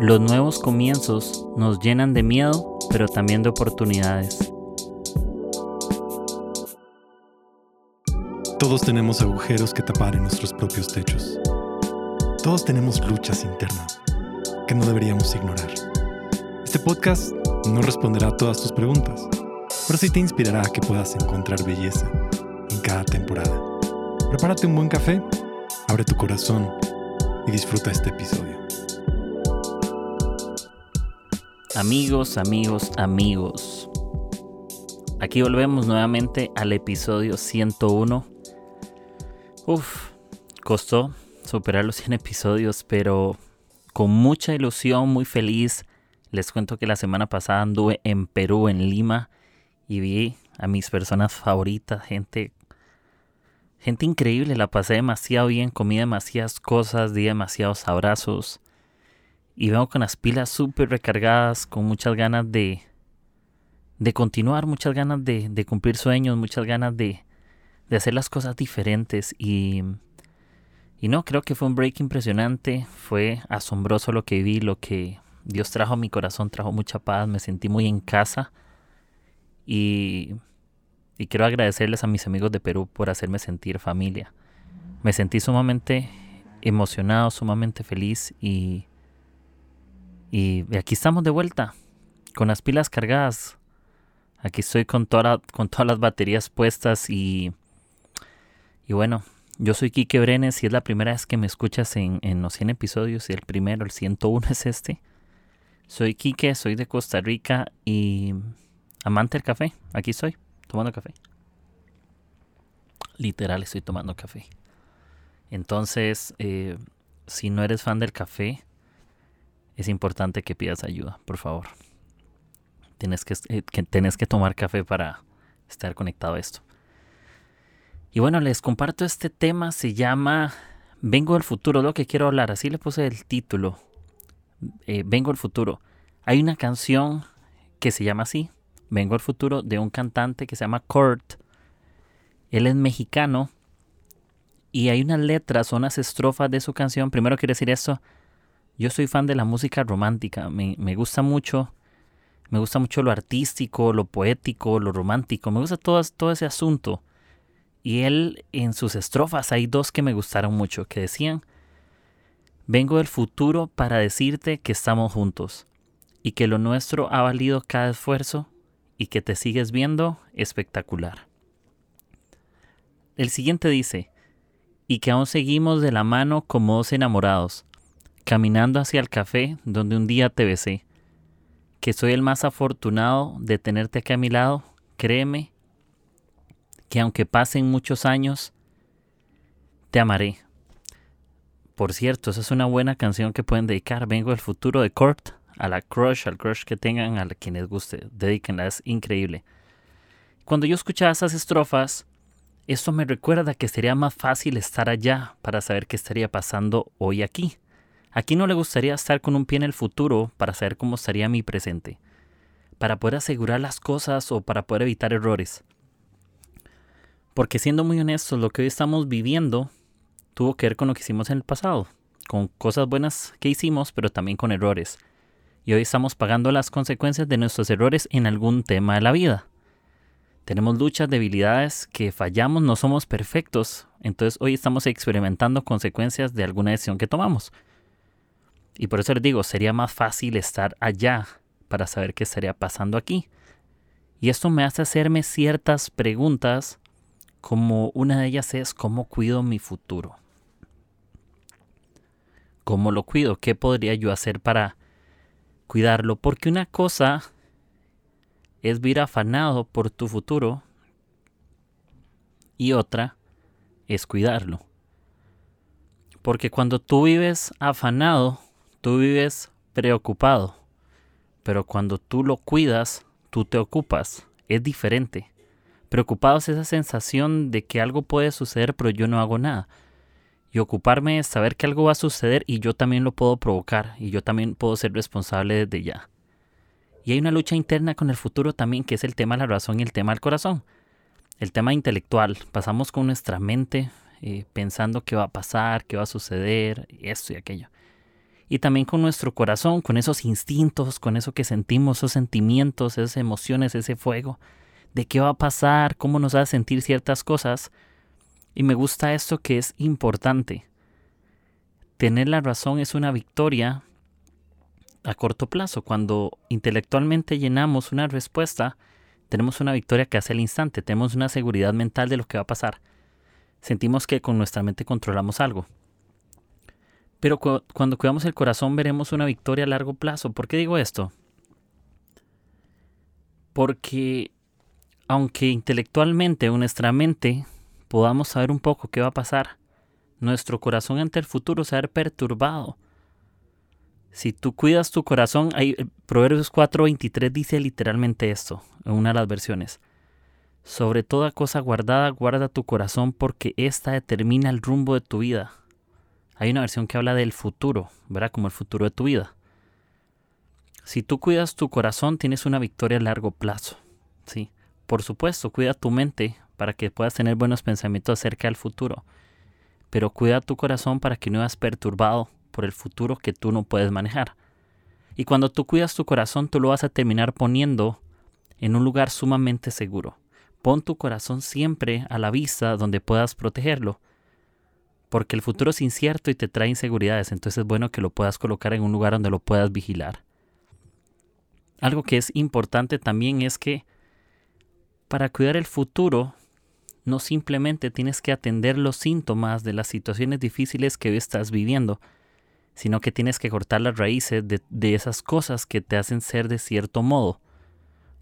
Los nuevos comienzos nos llenan de miedo, pero también de oportunidades. Todos tenemos agujeros que tapar en nuestros propios techos. Todos tenemos luchas internas que no deberíamos ignorar. Este podcast no responderá a todas tus preguntas, pero sí te inspirará a que puedas encontrar belleza en cada temporada. Prepárate un buen café, abre tu corazón y disfruta este episodio. Amigos, amigos, amigos. Aquí volvemos nuevamente al episodio 101. Uf, costó superar los 100 episodios, pero con mucha ilusión, muy feliz. Les cuento que la semana pasada anduve en Perú, en Lima, y vi a mis personas favoritas, gente, gente increíble. La pasé demasiado bien, comí demasiadas cosas, di demasiados abrazos y vengo con las pilas súper recargadas, con muchas ganas de, de continuar, muchas ganas de, de cumplir sueños, muchas ganas de, de, hacer las cosas diferentes. Y, y no, creo que fue un break impresionante, fue asombroso lo que vi, lo que Dios trajo a mi corazón, trajo mucha paz, me sentí muy en casa. Y, y quiero agradecerles a mis amigos de Perú por hacerme sentir familia. Me sentí sumamente emocionado, sumamente feliz y y aquí estamos de vuelta, con las pilas cargadas. Aquí estoy con, toda, con todas las baterías puestas y, y bueno, yo soy Kike Brenes y es la primera vez que me escuchas en, en los 100 episodios y el primero, el 101 es este. Soy Kike, soy de Costa Rica y amante del café. Aquí estoy, tomando café. Literal estoy tomando café. Entonces, eh, si no eres fan del café, es importante que pidas ayuda, por favor. Tienes que, eh, que tomar café para estar conectado a esto. Y bueno, les comparto este tema, se llama Vengo del futuro, lo que quiero hablar, así le puse el título, eh, Vengo del futuro. Hay una canción que se llama así, Vengo del futuro, de un cantante que se llama Kurt. Él es mexicano y hay unas letras, unas estrofas de su canción. Primero quiero decir esto, yo soy fan de la música romántica, me, gusta mucho, me gusta mucho lo artístico, lo poético, lo romántico, me gusta todo, todo ese asunto. Y él en sus estrofas hay dos que me gustaron mucho, que decían, vengo del futuro para decirte que estamos juntos y que lo nuestro ha valido cada esfuerzo y que te sigues viendo espectacular. El siguiente dice, y que aún seguimos de la mano como dos enamorados, caminando hacia el café donde un día te besé. Que soy el más afortunado de tenerte aquí a mi lado, créeme que aunque pasen muchos años, te amaré. Por cierto, esa es una buena canción que pueden dedicar. Vengo del futuro de Kurt, a la crush, al crush que tengan, a quienes guste. Dedíquenla, es increíble. Cuando yo escuchaba esas estrofas, esto me recuerda que sería más fácil estar allá para saber qué estaría pasando hoy aquí. ¿A quién no le gustaría estar con un pie en el futuro para saber cómo estaría mi presente? Para poder asegurar las cosas o para poder evitar errores. Porque siendo muy honestos, lo que hoy estamos viviendo tuvo que ver con lo que hicimos en el pasado, con cosas buenas que hicimos, pero también con errores. Y hoy estamos pagando las consecuencias de nuestros errores en algún tema de la vida. Tenemos luchas, debilidades que fallamos, no somos perfectos, entonces hoy estamos experimentando consecuencias de alguna decisión que tomamos. Y por eso les digo, sería más fácil estar allá para saber qué estaría pasando aquí. Y esto me hace hacerme ciertas preguntas, como una de ellas es cómo cuido mi futuro. ¿Cómo lo cuido? ¿Qué podría yo hacer para cuidarlo? Porque una cosa es vivir afanado por tu futuro y otra es cuidarlo. Porque cuando tú vives afanado, Tú vives preocupado, pero cuando tú lo cuidas, tú te ocupas. Es diferente. Preocupado es esa sensación de que algo puede suceder, pero yo no hago nada. Y ocuparme es saber que algo va a suceder y yo también lo puedo provocar y yo también puedo ser responsable desde ya. Y hay una lucha interna con el futuro también, que es el tema de la razón y el tema del corazón. El tema intelectual. Pasamos con nuestra mente eh, pensando qué va a pasar, qué va a suceder, esto y aquello. Y también con nuestro corazón, con esos instintos, con eso que sentimos, esos sentimientos, esas emociones, ese fuego, de qué va a pasar, cómo nos a sentir ciertas cosas. Y me gusta esto que es importante. Tener la razón es una victoria a corto plazo. Cuando intelectualmente llenamos una respuesta, tenemos una victoria que hace el instante, tenemos una seguridad mental de lo que va a pasar. Sentimos que con nuestra mente controlamos algo. Pero cuando cuidamos el corazón veremos una victoria a largo plazo. ¿Por qué digo esto? Porque aunque intelectualmente o nuestra mente podamos saber un poco qué va a pasar, nuestro corazón ante el futuro se va a ver perturbado. Si tú cuidas tu corazón, hay, eh, Proverbios 4:23 dice literalmente esto, en una de las versiones. Sobre toda cosa guardada, guarda tu corazón porque ésta determina el rumbo de tu vida. Hay una versión que habla del futuro, ¿verdad? Como el futuro de tu vida. Si tú cuidas tu corazón, tienes una victoria a largo plazo. Sí. Por supuesto, cuida tu mente para que puedas tener buenos pensamientos acerca del futuro. Pero cuida tu corazón para que no seas perturbado por el futuro que tú no puedes manejar. Y cuando tú cuidas tu corazón, tú lo vas a terminar poniendo en un lugar sumamente seguro. Pon tu corazón siempre a la vista donde puedas protegerlo porque el futuro es incierto y te trae inseguridades, entonces es bueno que lo puedas colocar en un lugar donde lo puedas vigilar. Algo que es importante también es que para cuidar el futuro, no simplemente tienes que atender los síntomas de las situaciones difíciles que estás viviendo, sino que tienes que cortar las raíces de, esas cosas que te hacen ser de cierto modo.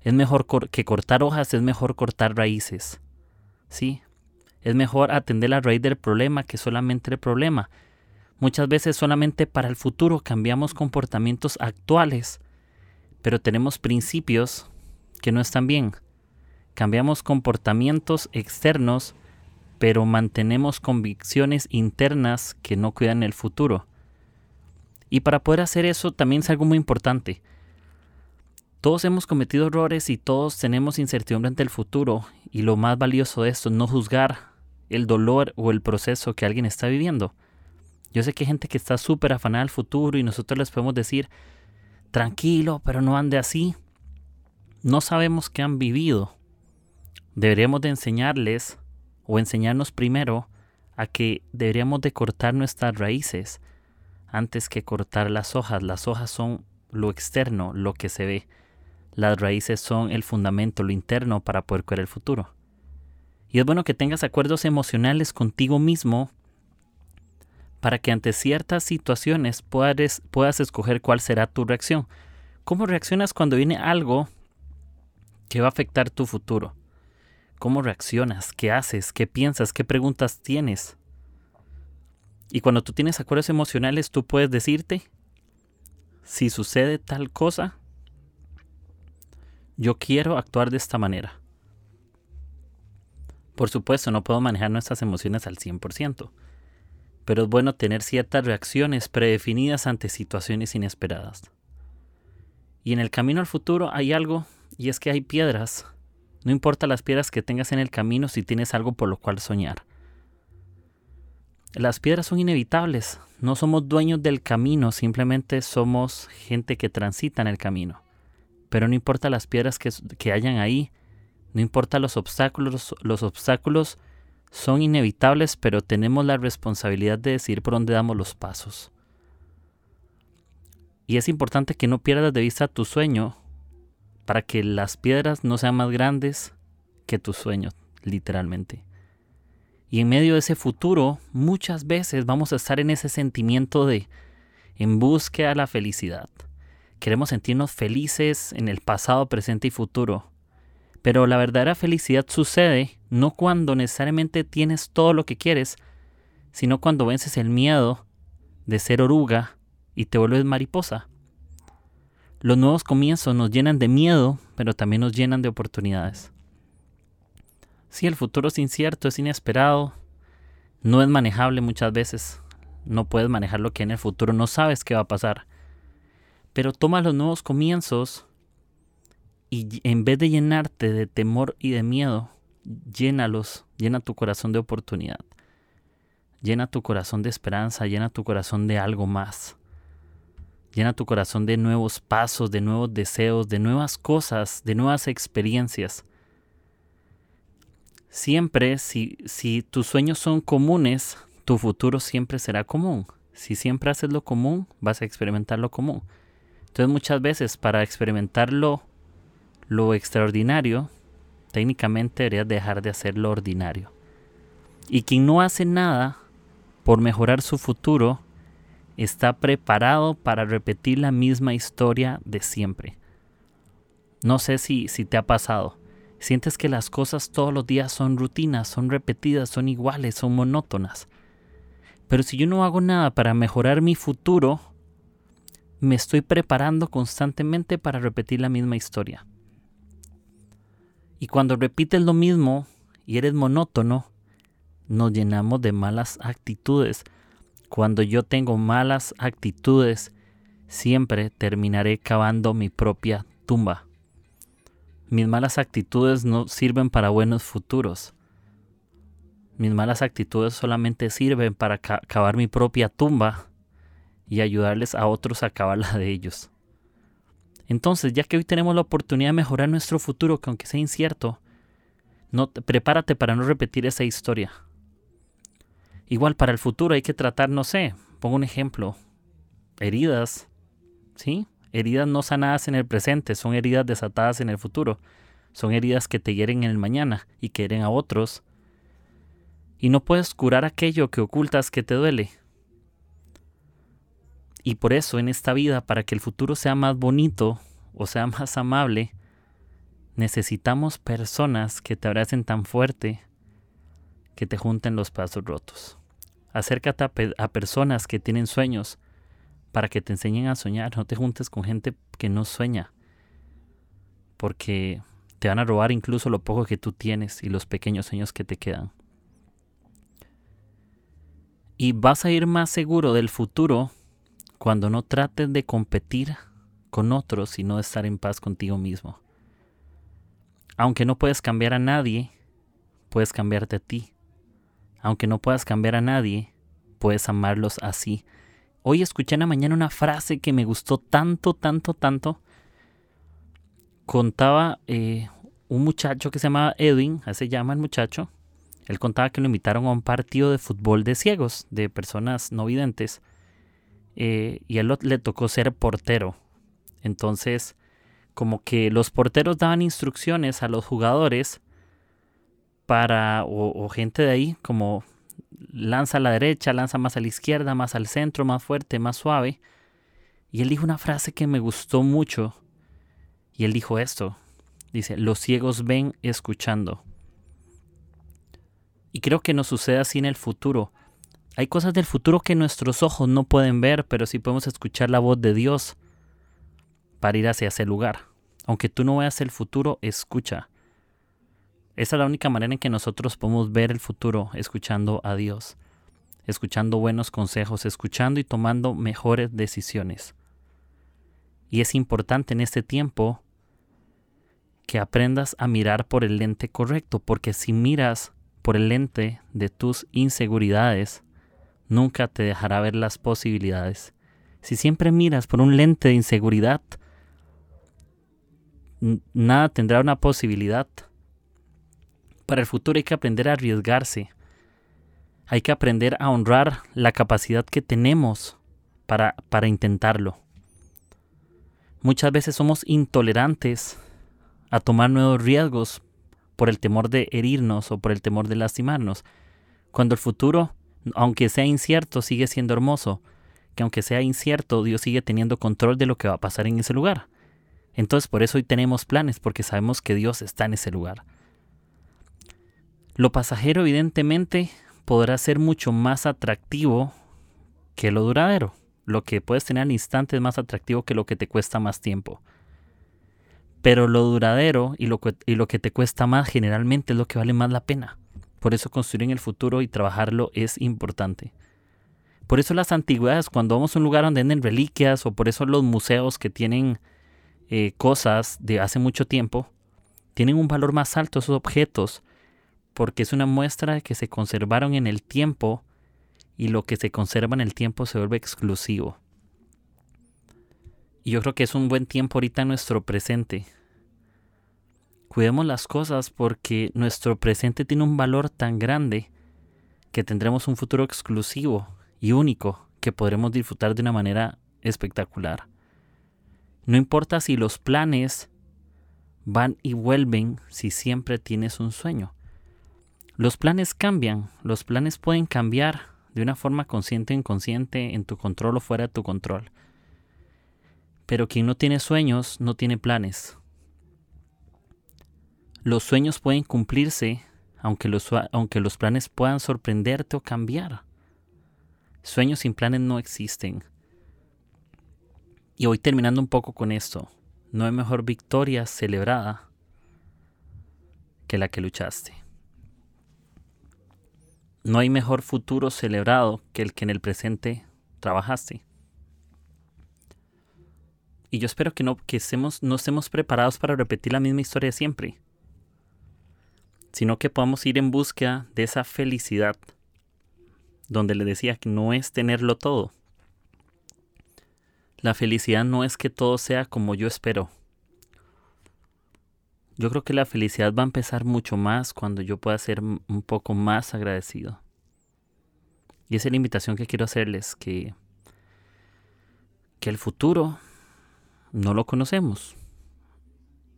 Es mejor que cortar hojas, es mejor cortar raíces. Sí, es mejor atender la raíz del problema que solamente el problema. Muchas veces solamente para el futuro cambiamos comportamientos actuales, pero tenemos principios que no están bien. Cambiamos comportamientos externos, pero mantenemos convicciones internas que no cuidan el futuro. Y para poder hacer eso también es algo muy importante. Todos hemos cometido errores y todos tenemos incertidumbre ante el futuro, y lo más valioso de esto es no juzgar el dolor o el proceso que alguien está viviendo. Yo sé que hay gente que está súper afanada al futuro y nosotros les podemos decir, tranquilo, pero no ande así. No sabemos qué han vivido. Deberíamos de enseñarles o enseñarnos primero a que deberíamos de cortar nuestras raíces antes que cortar las hojas. Las hojas son lo externo, lo que se ve. Las raíces son el fundamento, lo interno para poder cuidar el futuro. Y es bueno que tengas acuerdos emocionales contigo mismo para que ante ciertas situaciones puedas, puedas escoger cuál será tu reacción. ¿Cómo reaccionas cuando viene algo que va a afectar tu futuro? ¿Cómo reaccionas? ¿Qué haces? ¿Qué piensas? ¿Qué preguntas tienes? Y cuando tú tienes acuerdos emocionales, tú puedes decirte, si sucede tal cosa, yo quiero actuar de esta manera. Por supuesto, no puedo manejar nuestras emociones al 100%, pero es bueno tener ciertas reacciones predefinidas ante situaciones inesperadas. Y en el camino al futuro hay algo, y es que hay piedras. No importa las piedras que tengas en el camino si tienes algo por lo cual soñar. Las piedras son inevitables, no somos dueños del camino, simplemente somos gente que transita en el camino. Pero no importa las piedras que, que hayan ahí, no importa los obstáculos, los obstáculos son inevitables, pero tenemos la responsabilidad de decir por dónde damos los pasos. Y es importante que no pierdas de vista tu sueño para que las piedras no sean más grandes que tu sueño, literalmente. Y en medio de ese futuro, muchas veces vamos a estar en ese sentimiento de en búsqueda de la felicidad. Queremos sentirnos felices en el pasado, presente y futuro. Pero la verdadera felicidad sucede no cuando necesariamente tienes todo lo que quieres, sino cuando vences el miedo de ser oruga y te vuelves mariposa. Los nuevos comienzos nos llenan de miedo, pero también nos llenan de oportunidades. Si el futuro es incierto, es inesperado, no es manejable muchas veces. No puedes manejar lo que en el futuro no sabes qué va a pasar. Pero toma los nuevos comienzos y en vez de llenarte de temor y de miedo, llénalos, llena tu corazón de oportunidad. Llena tu corazón de esperanza, llena tu corazón de algo más. Llena tu corazón de nuevos pasos, de nuevos deseos, de nuevas cosas, de nuevas experiencias. Siempre, si, si tus sueños son comunes, tu futuro siempre será común. Si siempre haces lo común, vas a experimentar lo común. Entonces muchas veces para experimentar lo, lo extraordinario, técnicamente deberías dejar de hacer lo ordinario. Y quien no hace nada por mejorar su futuro, está preparado para repetir la misma historia de siempre. No sé si, si te ha pasado. Sientes que las cosas todos los días son rutinas, son repetidas, son iguales, son monótonas. Pero si yo no hago nada para mejorar mi futuro, me estoy preparando constantemente para repetir la misma historia. Y cuando repites lo mismo y eres monótono, nos llenamos de malas actitudes. Cuando yo tengo malas actitudes, siempre terminaré cavando mi propia tumba. Mis malas actitudes no sirven para buenos futuros. Mis malas actitudes solamente sirven para cavar mi propia tumba y ayudarles a otros a cavar la de ellos. Entonces, ya que hoy tenemos la oportunidad de mejorar nuestro futuro, que aunque sea incierto, no, prepárate para no repetir esa historia. Igual para el futuro hay que tratar, no sé, pongo un ejemplo, heridas, ¿sí? Heridas no sanadas en el presente, son heridas desatadas en el futuro. Son heridas que te hieren en el mañana y que hieren a otros. Y no puedes curar aquello que ocultas que te duele. Y por eso en esta vida, para que el futuro sea más bonito o sea más amable, necesitamos personas que te abracen tan fuerte que te junten los pasos rotos. Acércate a, personas que tienen sueños para que te enseñen a soñar. No te juntes con gente que no sueña, porque te van a robar incluso lo poco que tú tienes y los pequeños sueños que te quedan. Y vas a ir más seguro del futuro cuando no trates de competir con otros, y no de estar en paz contigo mismo. Aunque no puedes cambiar a nadie, puedes cambiarte a ti. Aunque no puedas cambiar a nadie, puedes amarlos así. Hoy escuché en la mañana una frase que me gustó tanto, tanto, tanto. Contaba eh, un muchacho que se llamaba Edwin, así se llama el muchacho. Él contaba que lo invitaron a un partido de fútbol de ciegos, de personas no videntes. Eh, y él le tocó ser portero. Entonces, como que los porteros daban instrucciones a los jugadores para, o, gente de ahí, como lanza a la derecha, lanza más a la izquierda, más al centro, más fuerte, más suave. Y él dijo una frase que me gustó mucho. Y él dijo esto. Dice, los ciegos ven escuchando. Y creo que nos sucede así en el futuro. Hay cosas del futuro que nuestros ojos no pueden ver, pero sí podemos escuchar la voz de Dios para ir hacia ese lugar. Aunque tú no veas el futuro, escucha. Esa es la única manera en que nosotros podemos ver el futuro, escuchando a Dios, escuchando buenos consejos, escuchando y tomando mejores decisiones. Y es importante en este tiempo que aprendas a mirar por el lente correcto, porque si miras por el lente de tus inseguridades, nunca te dejará ver las posibilidades. Si siempre miras por un lente de inseguridad, nada tendrá una posibilidad. Para el futuro hay que aprender a arriesgarse. Hay que aprender a honrar la capacidad que tenemos para, para intentarlo. Muchas veces somos intolerantes a tomar nuevos riesgos por el temor de herirnos o por el temor de lastimarnos, cuando el futuro aunque sea incierto, sigue siendo hermoso. Que aunque sea incierto, Dios sigue teniendo control de lo que va a pasar en ese lugar. Entonces por eso hoy tenemos planes, porque sabemos que Dios está en ese lugar. Lo pasajero evidentemente podrá ser mucho más atractivo que lo duradero. Lo que puedes tener al instante es más atractivo que lo que te cuesta más tiempo. Pero lo duradero y lo, que, te cuesta más generalmente es lo que vale más la pena. Por eso construir en el futuro y trabajarlo es importante. Por eso las antigüedades, cuando vamos a un lugar donde venden reliquias, o por eso los museos que tienen eh, cosas de hace mucho tiempo, tienen un valor más alto esos objetos, porque es una muestra de que se conservaron en el tiempo y lo que se conserva en el tiempo se vuelve exclusivo. Y yo creo que es un buen tiempo ahorita en nuestro presente. Cuidemos las cosas porque nuestro presente tiene un valor tan grande que tendremos un futuro exclusivo y único que podremos disfrutar de una manera espectacular. No importa si los planes van y vuelven si siempre tienes un sueño. Los planes cambian, los planes pueden cambiar de una forma consciente o inconsciente en tu control o fuera de tu control. Pero quien no tiene sueños no tiene planes. Los sueños pueden cumplirse aunque los, aunque los planes puedan sorprenderte o cambiar. Sueños sin planes no existen. Y voy terminando un poco con esto. No hay mejor victoria celebrada que la que luchaste. No hay mejor futuro celebrado que el que en el presente trabajaste. Y yo espero que no, que estemos, no estemos preparados para repetir la misma historia siempre, sino que podamos ir en busca de esa felicidad, donde le decía que no es tenerlo todo. La felicidad no es que todo sea como yo espero. Yo creo que la felicidad va a empezar mucho más cuando yo pueda ser un poco más agradecido. Y esa es la invitación que quiero hacerles, que, que el futuro no lo conocemos.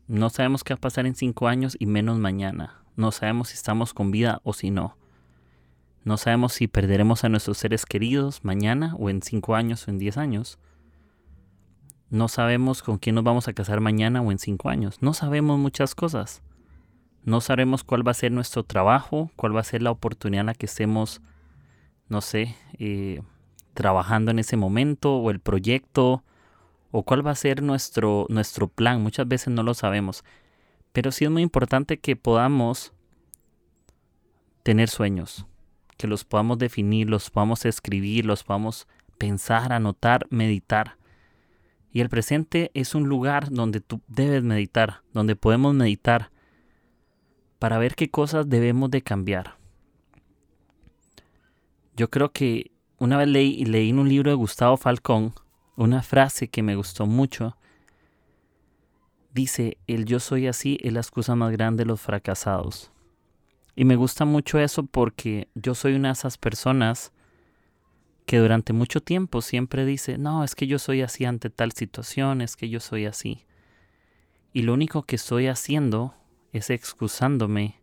No sabemos qué va a pasar en cinco años y menos mañana. No sabemos si estamos con vida o si no. No sabemos si perderemos a nuestros seres queridos mañana o en cinco años o en diez años. No sabemos con quién nos vamos a casar mañana o en cinco años. No sabemos muchas cosas. No sabemos cuál va a ser nuestro trabajo, cuál va a ser la oportunidad en la que estemos, no sé, eh, trabajando en ese momento o el proyecto o cuál va a ser nuestro, nuestro plan. Muchas veces no lo sabemos. Pero sí es muy importante que podamos tener sueños, que los podamos definir, los podamos escribir, los podamos pensar, anotar, meditar. Y el presente es un lugar donde tú debes meditar, donde podemos meditar para ver qué cosas debemos de cambiar. Yo creo que una vez leí, leí en un libro de Gustavo Falcón una frase que me gustó mucho. Dice, el yo soy así es la excusa más grande de los fracasados. Y me gusta mucho eso porque yo soy una de esas personas que durante mucho tiempo siempre dice, no, es que yo soy así ante tal situación, es que yo soy así. Y lo único que estoy haciendo es excusándome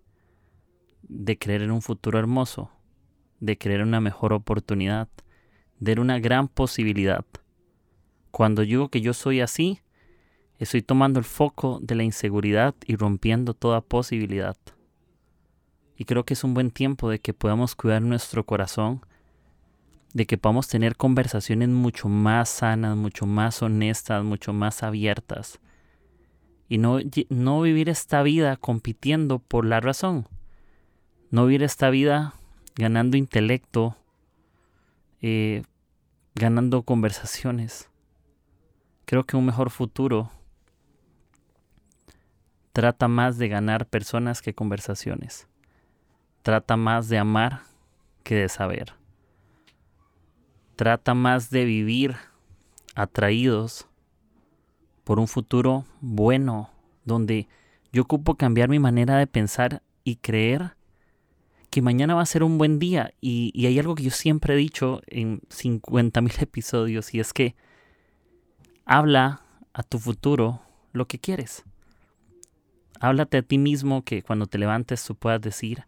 de creer en un futuro hermoso, de creer en una mejor oportunidad, de una gran posibilidad. Cuando digo que yo soy así, estoy tomando el foco de la inseguridad y rompiendo toda posibilidad. Y creo que es un buen tiempo de que podamos cuidar nuestro corazón, de que podamos tener conversaciones mucho más sanas, mucho más honestas, mucho más abiertas. Y no, no vivir esta vida compitiendo por la razón. No vivir esta vida ganando intelecto, eh, ganando conversaciones. Creo que un mejor futuro trata más de ganar personas que conversaciones. Trata más de amar que de saber. Trata más de vivir atraídos por un futuro bueno, donde yo ocupo cambiar mi manera de pensar y creer que mañana va a ser un buen día. Y, y hay algo que yo siempre he dicho en 50 mil episodios y es que habla a tu futuro lo que quieres. Háblate a ti mismo que cuando te levantes tú puedas decir,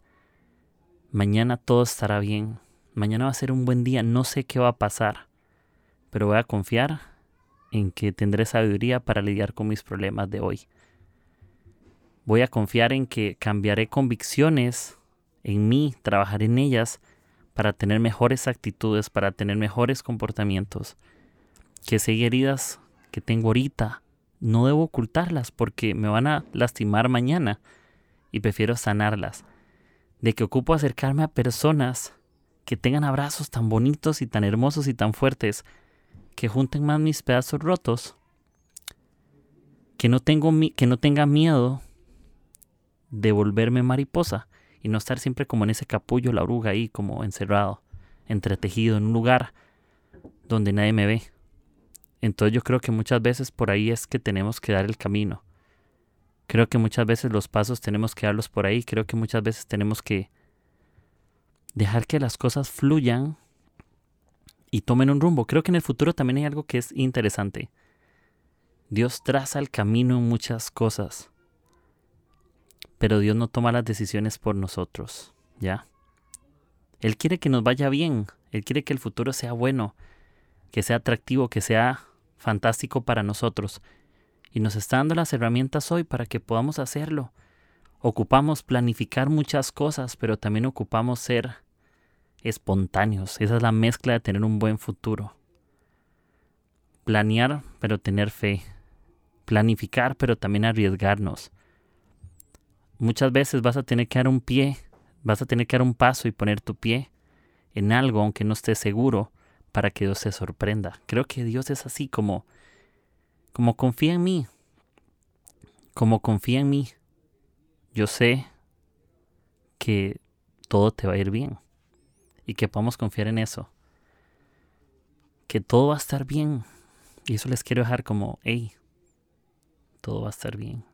mañana todo estará bien, mañana va a ser un buen día, no sé qué va a pasar, pero voy a confiar en que tendré sabiduría para lidiar con mis problemas de hoy. Voy a confiar en que cambiaré convicciones en mí, trabajaré en ellas para tener mejores actitudes, para tener mejores comportamientos, que seguir heridas que tengo ahorita, no debo ocultarlas porque me van a lastimar mañana y prefiero sanarlas. De que ocupo acercarme a personas que tengan abrazos tan bonitos y tan hermosos y tan fuertes, que junten más mis pedazos rotos, que no, tengo que no tenga miedo de volverme mariposa y no estar siempre como en ese capullo, la oruga ahí, como encerrado, entretejido en un lugar donde nadie me ve Entonces yo creo que muchas veces por ahí es que tenemos que dar el camino. Creo que muchas veces los pasos tenemos que darlos por ahí. Creo que muchas veces tenemos que dejar que las cosas fluyan y tomen un rumbo. Creo que en el futuro también hay algo que es interesante. Dios traza el camino en muchas cosas, pero Dios no toma las decisiones por nosotros, ¿ya? Él quiere que nos vaya bien, Él quiere que el futuro sea bueno, que sea atractivo, que sea fantástico para nosotros. Y nos está dando las herramientas hoy para que podamos hacerlo. Ocupamos planificar muchas cosas, pero también ocupamos ser espontáneos. Esa es la mezcla de tener un buen futuro. Planear, pero tener fe. Planificar, pero también arriesgarnos. Muchas veces vas a tener que dar un pie, vas a tener que dar un paso y poner tu pie en algo aunque no estés seguro para que Dios se sorprenda. Creo que Dios es así como como confía en mí. Como confía en mí. Yo sé que todo te va a ir bien y que podamos confiar en eso. Que todo va a estar bien. Y eso les quiero dejar como, hey, todo va a estar bien.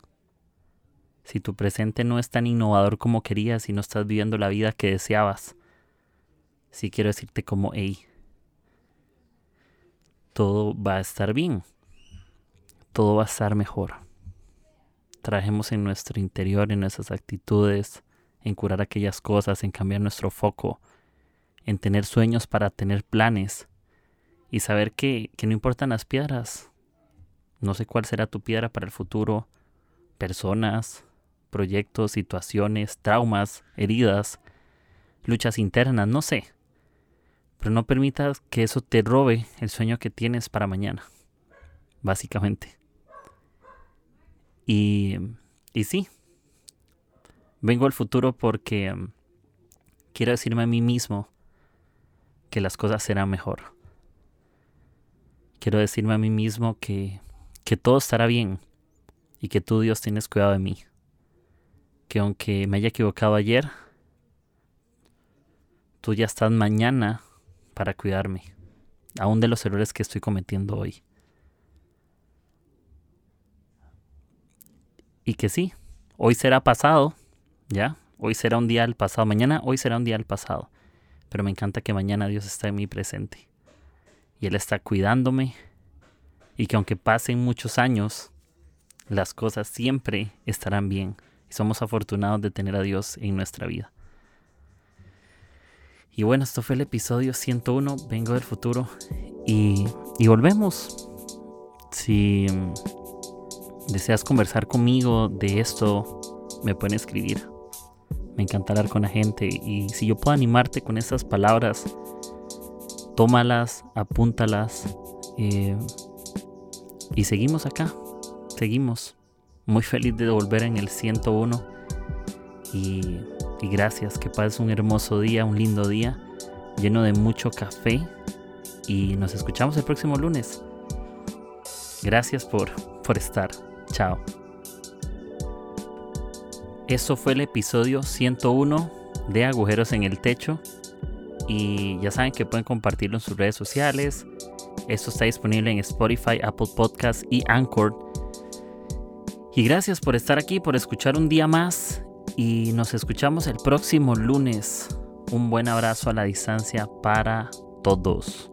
Si tu presente no es tan innovador como querías y no estás viviendo la vida que deseabas, sí quiero decirte como, hey, todo va a estar bien. Todo va a estar mejor. Trajemos en nuestro interior, en nuestras actitudes, en curar aquellas cosas, en cambiar nuestro foco, en tener sueños para tener planes y saber que, que no importan las piedras. No sé cuál será tu piedra para el futuro, personas, proyectos, situaciones, traumas, heridas, luchas internas, no sé. Pero no permitas que eso te robe el sueño que tienes para mañana, básicamente. Y, y sí, vengo al futuro porque um, quiero decirme a mí mismo que las cosas serán mejor. Quiero decirme a mí mismo que, que todo estará bien y que tú, Dios, tienes cuidado de mí. Que aunque me haya equivocado ayer, tú ya estás mañana para cuidarme, aún de los errores que estoy cometiendo hoy. Y que sí, hoy será pasado, ¿ya? Hoy será un día al pasado, mañana hoy será un día al pasado. Pero me encanta que mañana Dios está en mi presente. Y Él está cuidándome. Y que aunque pasen muchos años, las cosas siempre estarán bien. Y somos afortunados de tener a Dios en nuestra vida. Y bueno, esto fue el episodio 101. Vengo del futuro. Y, y volvemos. Si deseas conversar conmigo de esto, me pueden escribir me encanta hablar con la gente y si yo puedo animarte con estas palabras, tómalas, apúntalas eh, y seguimos acá, seguimos. Muy feliz de volver en el 101 y, y gracias, que pases un hermoso día, un lindo día, lleno de mucho café y nos escuchamos el próximo lunes. Gracias por, por estar. Chao. Eso fue el episodio 101 de Agujeros en el Techo. Y ya saben que pueden compartirlo en sus redes sociales. Esto está disponible en Spotify, Apple Podcasts y Anchor. Y gracias por estar aquí, por escuchar un día más. Y nos escuchamos el próximo lunes. Un buen abrazo a la distancia para todos.